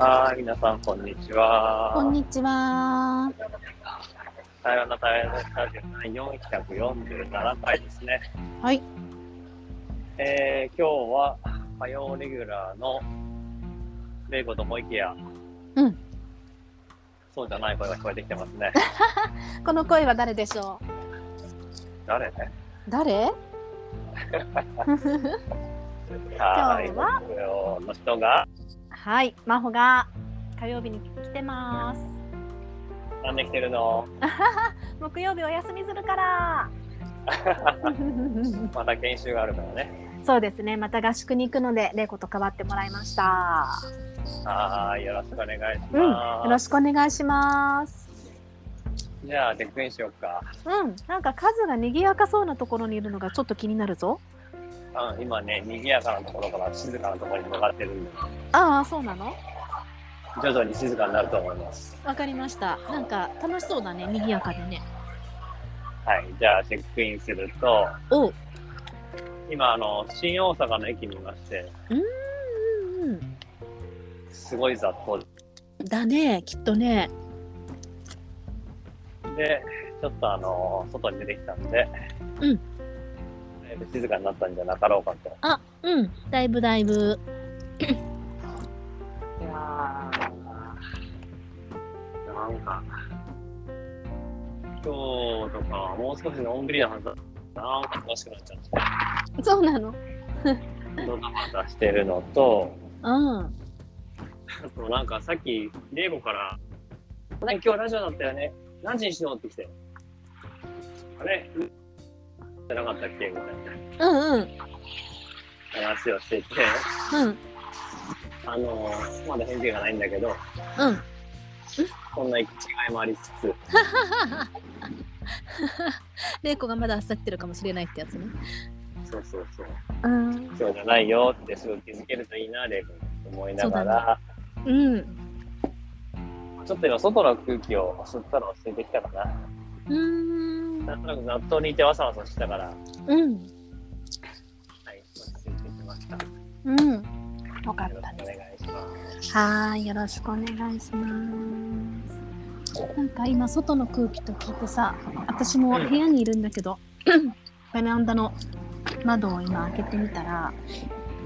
はい、皆さん、こんにちは。こんにちは。台湾の台湾のスタジオ447回ですね。はい。えー、今日は火曜レギュラーのレイコと思いきや、うん。そうじゃない声が聞こえてきてますね。この声は誰でしょう？誰ね？誰？はい、は？の人がはい、真帆が火曜日に来てます。なんで来てるの？木曜日お休みするから。また研修があるからね。そうですね。また合宿に行くので、玲子と代わってもらいました。はい、よろしくお願いします、うん。よろしくお願いします。じゃあ、チェックインしようか。うん、なんか数が賑やかそうなところにいるのがちょっと気になるぞ。うん、今ね、賑やかなところから静かなところに向かってるんで。ああ、そうなの？徐々に静かになると思います。わかりました。なんか楽しそうだね、賑やかでね。はい、じゃあチェックインすると、お今、あの、新大阪の駅にいまして、うん。すごい雑踏だね、きっとね。で、ちょっとあの、外に出てきたんで、うん。静かになったんじゃなかろうかと。あ、うん、だいぶだいぶ。いやなんか、今日とかもう少しのんびりなはずだな恥ずかしくなっちゃって。そうなの？ドタバタしてるのと、うん。あとなんかさっき、レイゴから、今日ラジオだったよね。何時にしようって来て。あれ？じゃなかったっけ？みたいな。うんうん。話をしてて、うん。あのまだ返事がないんだけど、うん。そんな違いもありつつ。玲子がまだ焦ってるかもしれないってやつね。そうそうそう。うん。そうじゃないよってすぐ気づけるといいな、玲子と思いながら。うね、うん。ちょっと今、外の空気を吸ったのを捨ててきたかな。うん。なんとなく納豆にいてわさわさしたから。うん。はい、落ち着いてきました。うん。よかったです。お願いします。はい、よろしくお願いします。なんか今外の空気と聞いてさ、私も部屋にいるんだけど、ベランダの窓を今開けてみたら、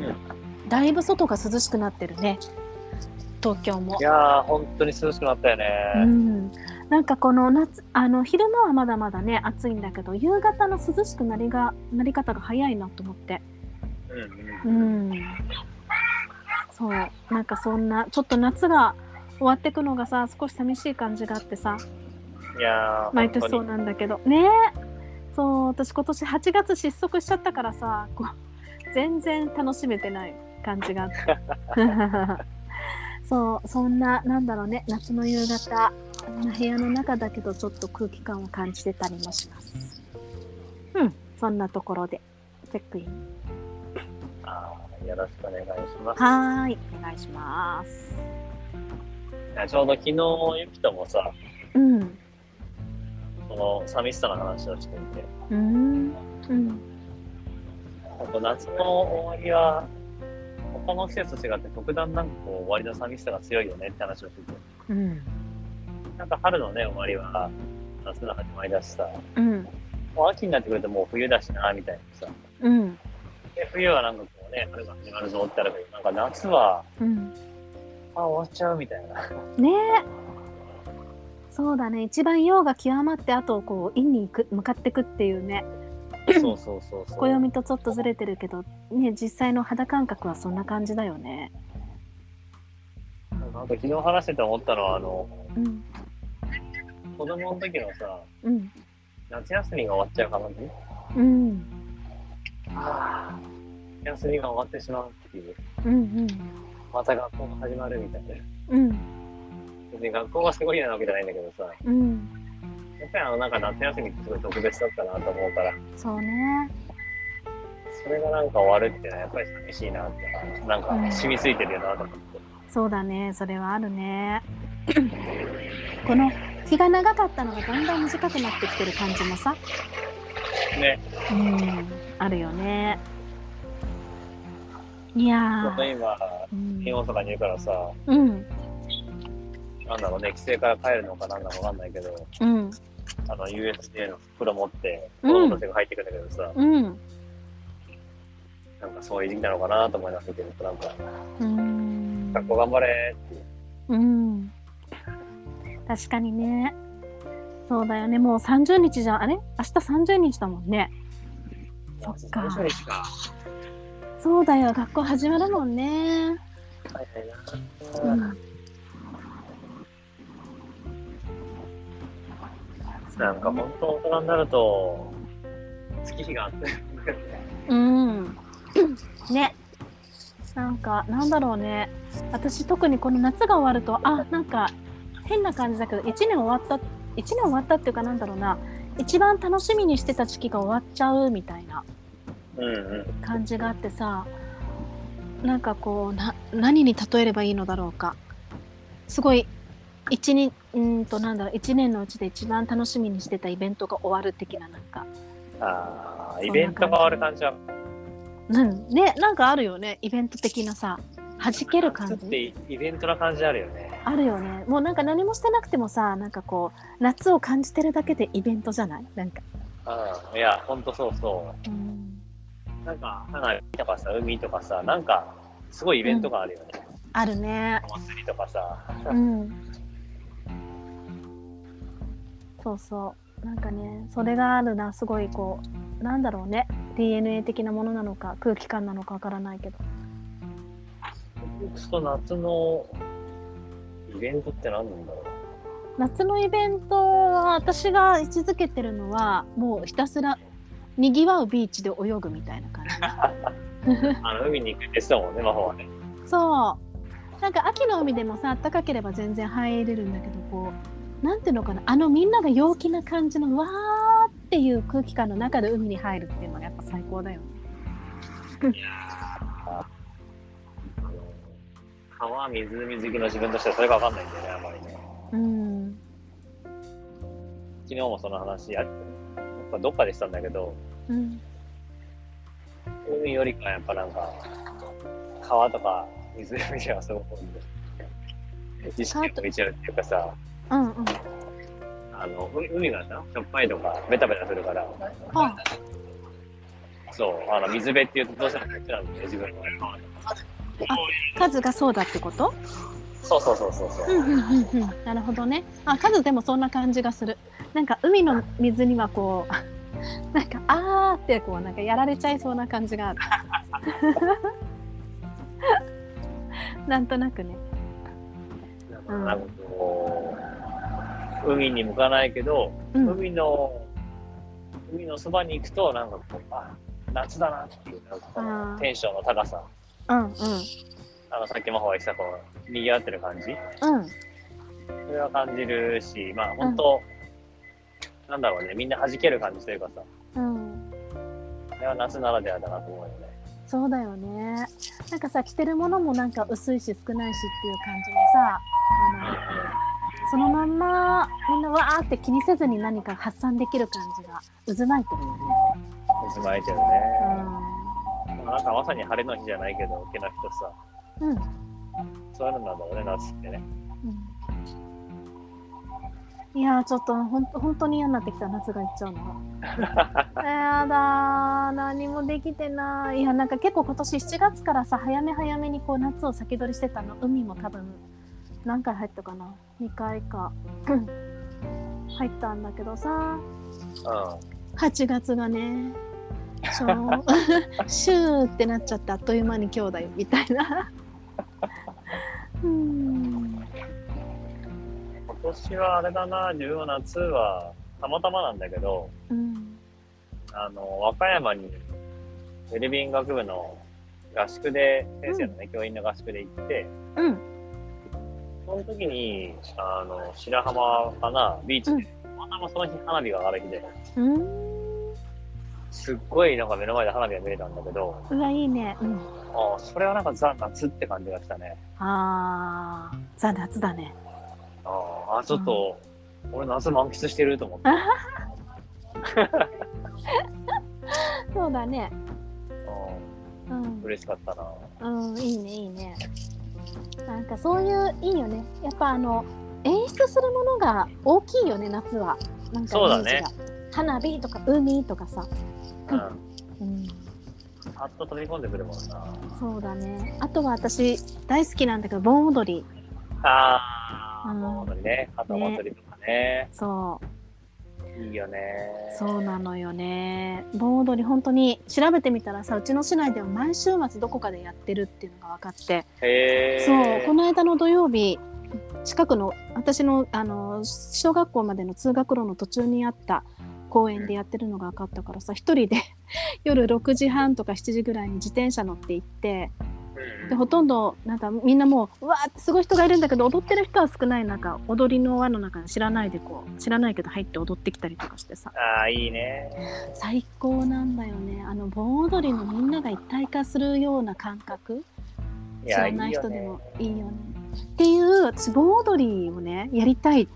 うん、だいぶ外が涼しくなってるね。東京も。いやー、本当に涼しくなったよね。うん。なんかこの夏あの昼間はまだまだね暑いんだけど夕方の涼しくなりがなり方が早いなと思って。うん、うん、そう。なんかそんなちょっと夏が終わってくのがさ少し寂しい感じがあってさ。いや毎年そうなんだけど。ね。そう私今年8月失速しちゃったからさこう全然楽しめてない感じがあって。そうそんななんだろうね夏の夕方部屋の中だけどちょっと空気感を感じてたりもします。うん、そんなところでチェックイン。あよろしくお願いします。はい、お願いします。ちょうど昨日ゆきともさ、うん、その寂しさの話をしていて、うん、うん、夏の終わりは他の季節と違って特段なんかこう終わりの寂しさが強いよねって話をしてて。うんなんか春のね、終わりは夏の始まりだしさ、うん、もう秋になってくるともう冬だしな、みたいなさ。うん、で冬はなんかこうね、春が始まるぞってあるけど、なんか夏は、うん、あ、終わっちゃうみたいな。ねえ。そうだね。一番陽が極まって、あとこう、陰に行く向かっていくっていうね。そうそうそうそう。暦とちょっとずれてるけど、ね、実際の肌感覚はそんな感じだよね。なんか昨日話してて思ったのは、あの、うん、子供の時のさ、うん、夏休みが終わっちゃう感じうん。はあ、休みが終わってしまうっていう。うんうん。また学校が始まるみたいな。うん。別に学校がすごい嫌なわけじゃないんだけどさ。うん。やっぱりあの、なんか夏休みってすごい特別だったなと思うから。そうね。それがなんか終わるっていうのはやっぱり寂しいなって、なんか染みついてるよなと思って。うん、そうだね、それはあるね。この日が長かったのがだんだん短くなってきてる感じもさねうんあるよねいやー今、うん、大阪にいるからさ、うん、なんだろうね、規制から帰るのかなんだかわかんないけど、うん。あの、USJ の袋持って、うん子供たちが入ってくるんだけどさ、うん。なんかそういう時期なのかなと思いますけど、なんか、うん。学校頑張れっていう。うん。確かにね。そうだよね。もう30日じゃん。あれ？明日30日だもんね。そっか30日か。そうだよ。学校始まるもんね。なんか本当大人になると、月日があって、うん。ね。なんか、なんだろうね。私、特にこの夏が終わると、あ、なんか、変な感じだけど、1年終わった、1年終わったっていうかなんだろうな、一番楽しみにしてた時期が終わっちゃうみたいな。感じがあってさ、なんかこう、な、何に例えればいいのだろうか。すごい、一日、うーんと、なんだろう、一年のうちで一番楽しみにしてたイベントが終わる的な、なんか、ああ、イベントが終わる感じは、うん、ね、なんかあるよね、イベント的なさ、弾ける感じ。夏ってイベントな感じあるよね。あるよね。もうなんか何もしてなくてもさ、なんかこう、夏を感じてるだけでイベントじゃない？なんか。うん。いや、ほんとそうそうん、う。なんか、花火とかさ、海とかさ、なんか、すごいイベントがあるよね。あるね。お祭りとかさ。うん。そうそう。なんかね、それがあるな、すごいこう、なんだろうね。DNA 的なものなのか、空気感なのかわからないけど。僕と夏のイベントって何なんだろう？夏のイベントは、私が位置づけてるのは、もうひたすら、にぎわうビーチで泳ぐみたいな感じ。あの、海に行くって言ってたもんね、魔法はね。そう。なんか秋の海でもさ、暖かければ全然入れるんだけど、こう、なんていうのかな、あのみんなが陽気な感じのわーっていう空気感の中で海に入るっていうのがやっぱ最高だよね。いや川、湖好きの自分としてはそれがわかんないんだよね、あんまりね。うん。昨日もその話やっぱどっかでしたんだけど、うん。海よりかやっぱなんか、川とか湖ではすごく意識が向いちゃうっていうかさ、うんうん。あの、う海がさ、しょっぱいとかベタベタするから、あ、そう、あの、水辺っていうとどうしてもこっちなんだよね、自分の。数がそうだってこと？そうそうそうそうそうう。んうんうんうん。なるほどね。あ、数でもそんな感じがする。なんか海の水にはこう、なんか、あーってこう、なんかやられちゃいそうな感じがある。なんとなくね。うんなんかこう、海に向かないけど、うん。海の、海のそばに行くと、なんかこう、あ、夏だなっていう、テンションの高さ。うんうん。あの、さっきもほが言ってた、こう、賑わってる感じ？うん。それは感じるし、まあ本当、なんだろうね、みんな弾ける感じというかさ、うん。それは夏ならではだなと思うよね。そうだよね。なんかさ、着てるものもなんか薄いし少ないしっていう感じのさ、あの、そのまんまみんなわーって気にせずに何か発散できる感じが渦巻いてるよね。渦巻いてるね。なんかまさに晴れの日じゃないけど、けなくとさ、うん。うん。そういうのなんだろうね、夏ってね。うん、いやーちょっとほん本当に嫌になってきた夏が行っちゃうのが。やだー何もできてない。いやなんか結構今年7月からさ早め早めにこう夏を先取りしてたの海も多分何回入ったかな2回か 入ったんだけどさう8月がねそう。シューってなっちゃってあっという間に今日だよみたいな。うん。ん。今年はあれだな、自分は夏は、たまたまなんだけど、うんあの、和歌山に、ウェルビーイング学部の合宿で、先生のね、教員の合宿で行って、うん。その時に、あの、白浜かな、ビーチで、たまたまその日花火が上がる日で、うんすっごいなんか目の前で花火が見れたんだけど、うわいいね。うんああ、それはなんかザ・夏って感じがしたね。ああ、ザ夏だね。ああ、ちょっと、俺夏満喫してると思って。そうだね。ううんん、嬉しかったな。うん、いいね、いいね。なんかそういう、いいよね。やっぱあの、演出するものが大きいよね夏はなんかそうだね花火とか海とかさ、うん。うん、パッと飛び込んでくるもんな。そうだねあとは私大好きなんだけど盆踊りああ、うん盆踊りね。旗祭りとかね。そういいよね。そうなのよね盆踊り本当に調べてみたらさうちの市内では毎週末どこかでやってるっていうのが分かって。そうこの間の土曜日近くの私のあの小学校までの通学路の途中にあった公園でやってるのが分かったからさ一人で 夜6時半とか7時ぐらいに自転車乗って行ってうんでほとんどなんかみんなもううわーってすごい人がいるんだけど踊ってる人は少ない中踊りの輪の中に知らないでこう知らないけど入って踊ってきたりとかしてさああ、いいね。最高なんだよねあの盆踊りのみんなが一体化するような感覚知らない人でも。いいよね。っていう私盆踊りをねやりたい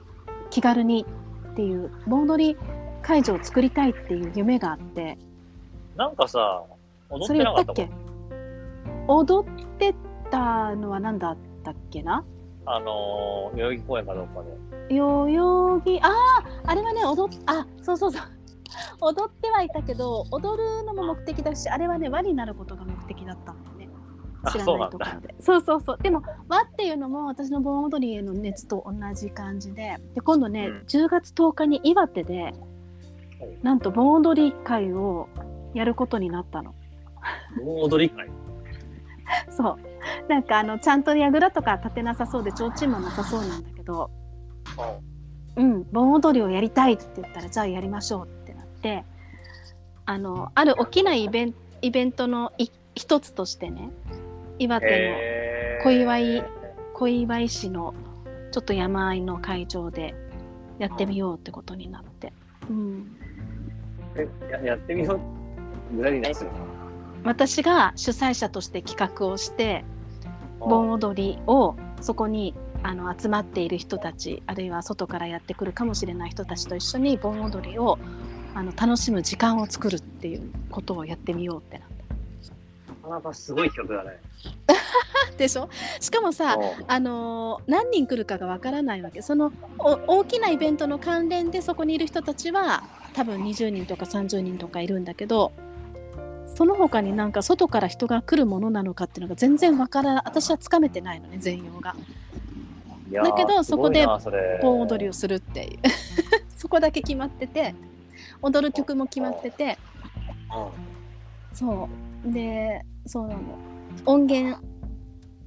気軽にっていう盆踊り会場を作りたいっていう夢があって。なんかさ、踊っそてなかったっけ？踊ってたのは何だったっけな？あのー、代々木公園かどうかで。代々木あああれはね踊っあそうそうそう。踊ってはいたけど踊るのも目的だしあれはね輪になることが目的だったんだよね。あ知らないところで。そうそうそうでも輪っていうのも私の盆踊りへの熱と同じ感じで。で今度ね、うん。10月10日に岩手ではいなんと盆踊り会をやることになったの。盆踊り会？そう。なんかあのちゃんと櫓とか立てなさそうで提灯もなさそうなんだけど。うん、盆踊りをやりたいって言ったらじゃあやりましょうってなって。あのある大きなイベンイベントのい一つとしてね岩手へー。小祝いの小祝市のちょっと山あいの会場でやってみようってことになって、うん、えややってみよう。具体的に何するの私が主催者として企画をして盆踊りをそこにあの集まっている人たちあるいは外からやってくるかもしれない人たちと一緒に盆踊りをあの楽しむ時間を作るっていうことをやってみようってなっなかなかすごい曲だね。た。でしょ？しかもさうんあのー何人来るかがわからないわけそのお大きなイベントの関連でそこにいる人たちは多分20人とか30人とかいるんだけどその他になんか外から人が来るものなのかっていうのが全然わから私はつかめてないのね全容が。だけどそこで盆踊りをするっていう。そこだけ決まってて踊る曲も決まってて。そう。でそうなの。音源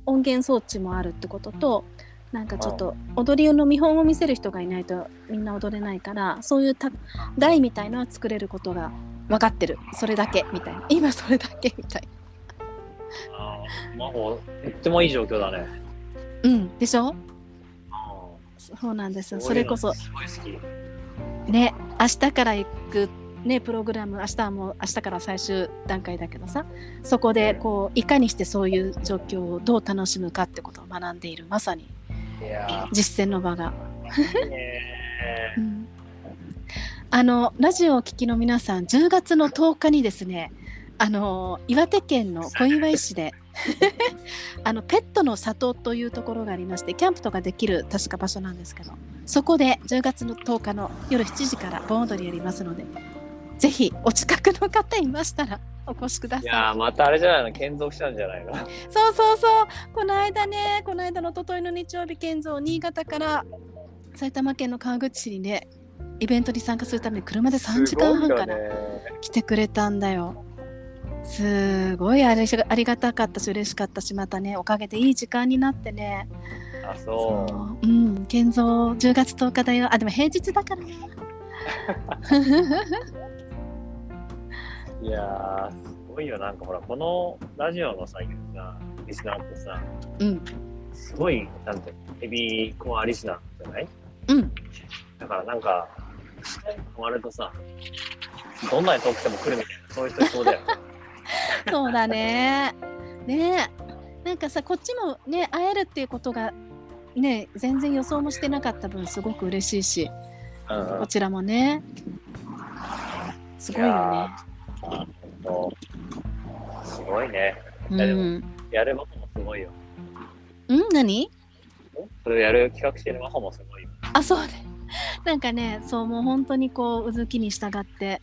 音源装置もあるってこととなんかちょっと踊りの見本を見せる人がいないとみんな踊れないからそういうた台みたいのは作れることが分かってる。それだけみたいな。今それだけみたいあーまあもうとってもいい状況だね。なうんでしょ？あそうなんですよ。ーそれこそ。ね明日から行くねプログラム。明日はもう明日から最終段階だけどさ。そこでこういかにしてそういう状況をどう楽しむかってことを学んでいるまさに実践の場が、あのラジオをお聞きの皆さん10月の10日にですねあの岩手県の小岩井市で あのペットの里というところがありましてキャンプとかできる確か場所なんですけどそこで10月の10日の夜7時から盆踊りやりますのでぜひお近くの方いましたらお越しくだいさい。やーまたあれじゃないの建造したんじゃないの。そうそうそう。この間ねこの間の一昨日の日曜日建造新潟から埼玉県の川口市にねイベントに参加するために車で3時間半かな、すごいよね。来てくれたんだよ。すごいあれしありがたかったし嬉しかったしまたねおかげでいい時間になってね。あそう。う。うん建造10月10日だよ。あでも平日だからな いやーすごいよ。なんかほらこのラジオのささリスナーってさうん。すごいなんてヘビーコアリスナーじゃない？うん。だからなんか下にハマるとさどんなに遠くても来るみたいなそういう人いそうだよ。ね そうだね。ね。なんかさこっちもね会えるっていうことがね全然予想もしてなかった分すごく嬉しいしうんうん。こちらもね。すごいよね。ほんとすごいね。うやでもん。やることもすごいよ。うん？何？それをやる企画してるマホもすごいよ。あそうね。なんかねそうもう本当にこううずきに従って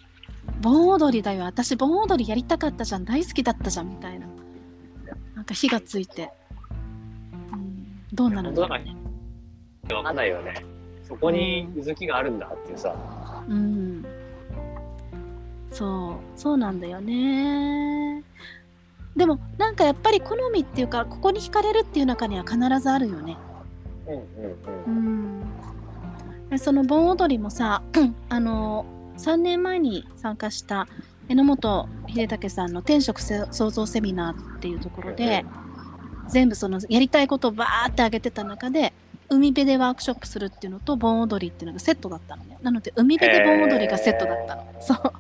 盆踊りだよ。私盆踊りやりたかったじゃん。大好きだったじゃんみたいな。なんか火がついて、うん、どうなるんだろうね。わかんないよね。そこにうずきがあるんだっていうさ。うんそうそうなんだよね。でもなんかやっぱり好みっていうかここに惹かれるっていう中には必ずあるよね。うんうんううん。んでその盆踊りもさ あの3年前に参加した榎本秀武さんの天職せ創造セミナーっていうところで全部そのやりたいことをバーってあげてた中で海辺でワークショップするっていうのと盆踊りっていうのがセットだったのね。なので海辺で盆踊りがセットだったの。そう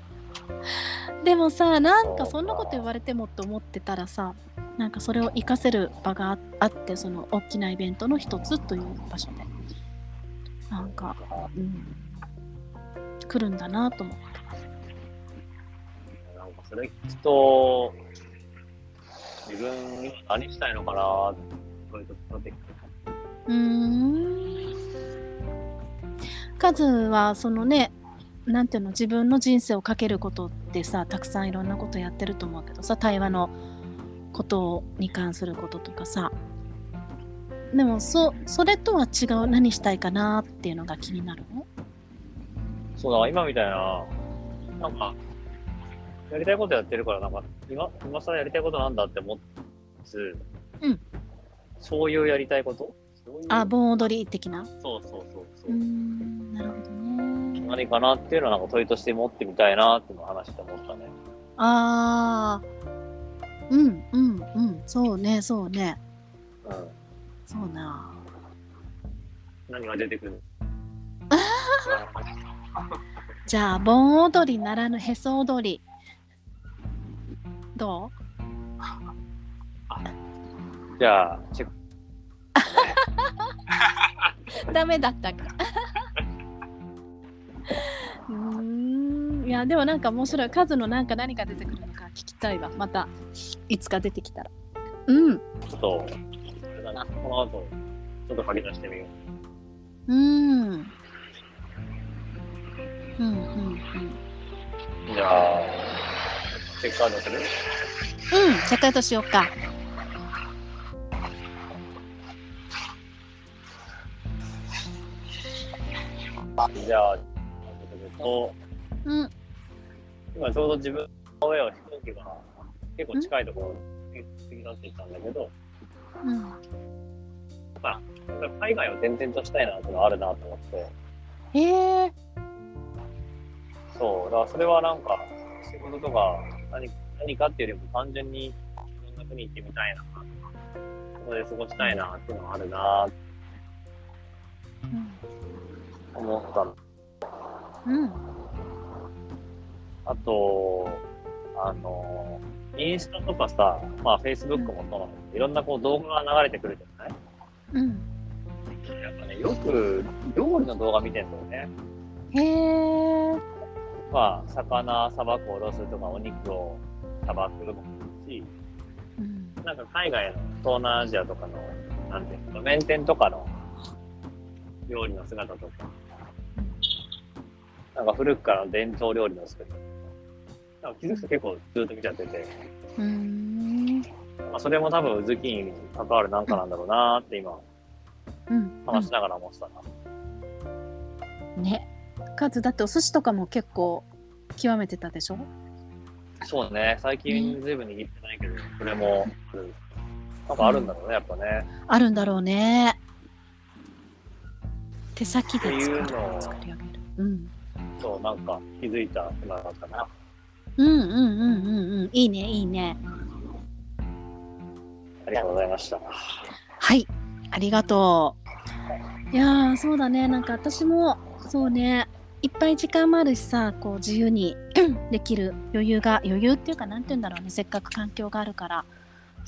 でもさなんかそんなこと言われてもって思ってたらさなんかそれを活かせる場がああってその大きなイベントの一つという場所で。なんか、うん、来るんだなと思ってなんかそれ聞くと、自分今何したいのかなそういうところで。うーん。カズはそのねなんていうの自分の人生をかけることってさたくさんいろんなことやってると思うけどさ対話のことに関することとかさ。でもそそれとは違う何したいかなっていうのが気になるの？そうだ、今みたいな、なんか、やりたいことやってるから、なんか、今、今更やりたいことなんだって思つ、うん。そういうやりたいこと？あ盆踊り的な？そうそうそうそう。ーん。なるほどね何かなっていうのは、なんか問いとして持ってみたいなっていうのを話して思ったね。あーうんうんうん。そうねそうね。うん。そうな何が出てくる？じゃあ盆踊りならぬへそ踊り。どじゃあ、チェック。う ダメだったか うーん。いやでもなんか面白い数のなんか何が出てくるのか聞きたいわ。またいつか出てきたら。うん。ちょっと、あれだな、この後、ちょっと書き出してみよう。うん。うんうんうん。じゃあ、チェックアウトする？うん。チェックアウトしようか。じゃあ、とうん。今ちょうど自分の上を飛行機が結構近いところに過ぎ立っていったんだけど、うんなんか海外を転々としたいなっていうのがあるなと思って、へえそう、だからそれはなんか仕事とか何何かっていうよりも単純にいろんな国行ってみたいな、そこで過ごしたいなっていうのがあるなと思ったの。うん。あと、あの、インスタとかさ、まあ、フェイスブックもそうなんだけど、いろんなこう動画が流れてくるじゃない？うん。やっぱね、よく料理の動画見てんだよね。へえまあ、魚さばくおろすとか、お肉をさばくもいいし、うん。なんか海外の東南アジアとかの、なんていうの、路面店とかの料理の姿とか、なんか古くからの伝統料理の姿なんか気づくと結構ずっと見ちゃってて、うーん。まあ、それも多分、ズッキーニに関わるなんかなんだろうなーって今、うん。話しながら思ってたな。ね。カズだってお寿司とかも結構極めてたでしょ？そうね、最近ずいぶん握ってないけど、それも、うんなんかあるんだろうね、やっぱね。あるんだろうね。手先で作る。作り上げる。うんそう、なんか気づいた今だったな。うんうんうんうんうん。いいねいいね。ありがとうございました。はい。ありがとう。いやーそうだね。なんか私もそうね。いっぱい時間もあるしさこう自由に できる余裕が余裕っていうかなんて言うんだろうね。せっかく環境があるから。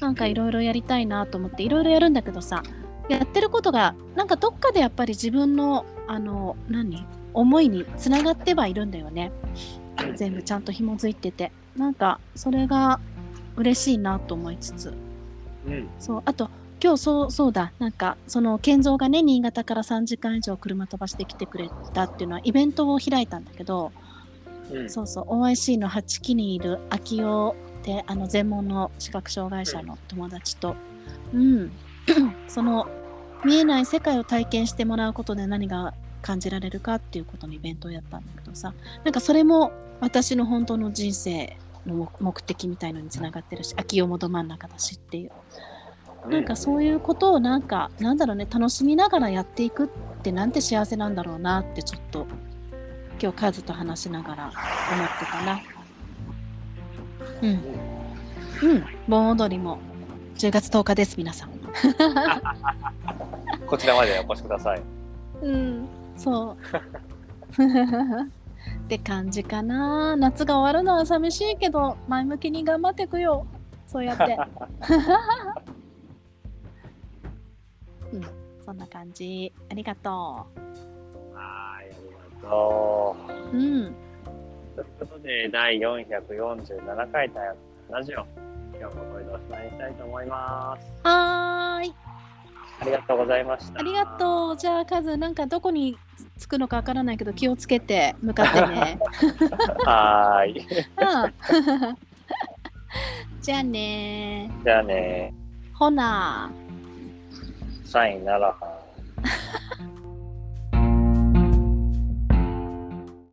なんかいろいろやりたいなと思って。いろいろやるんだけどさやってることがなんかどっかでやっぱり自分のあの何？思いにつながってはいるんだよね。全部ちゃんと紐づいてて。なんかそれが嬉しいなと思いつつ。うん。そうあと今日そうそうだ。なんかその健三がね新潟から3時間以上車飛ばしてきてくれたっていうのはイベントを開いたんだけど、うん。そうそう OIC の8期にいる秋代ってあの全盲の視覚障害者の友達と、うん、その見えない世界を体験してもらうことで何が感じられるかっていうことのイベントをやったんだけどさなんかそれも私の本当の人生の目目的みたいのにつながってるし秋代もど真ん中だしっていうなんかそういうことをなんかなんだろうね楽しみながらやっていくってなんて幸せなんだろうなってちょっと今日カズと話しながら思ってたな。うん。うん。盆踊りも10月10日です皆さん。こちらまでお越しください。うん。そう。って感じかな。夏が終わるのは寂しいけど前向きに頑張っていくよ。そうやって。うん。そんな感じ。ありがとはい、ありがとう。う。うん。ということで、第447回タイムラジオ、今日もこれでおしまいにしたいと思います。はーい。ありがとうございました。ありがとう。じゃあ、カズ、なんかどこに着くのかわからないけど、気をつけて向かってね。う。はーい。うん じゃあねじゃあね、ほな。サインならはん。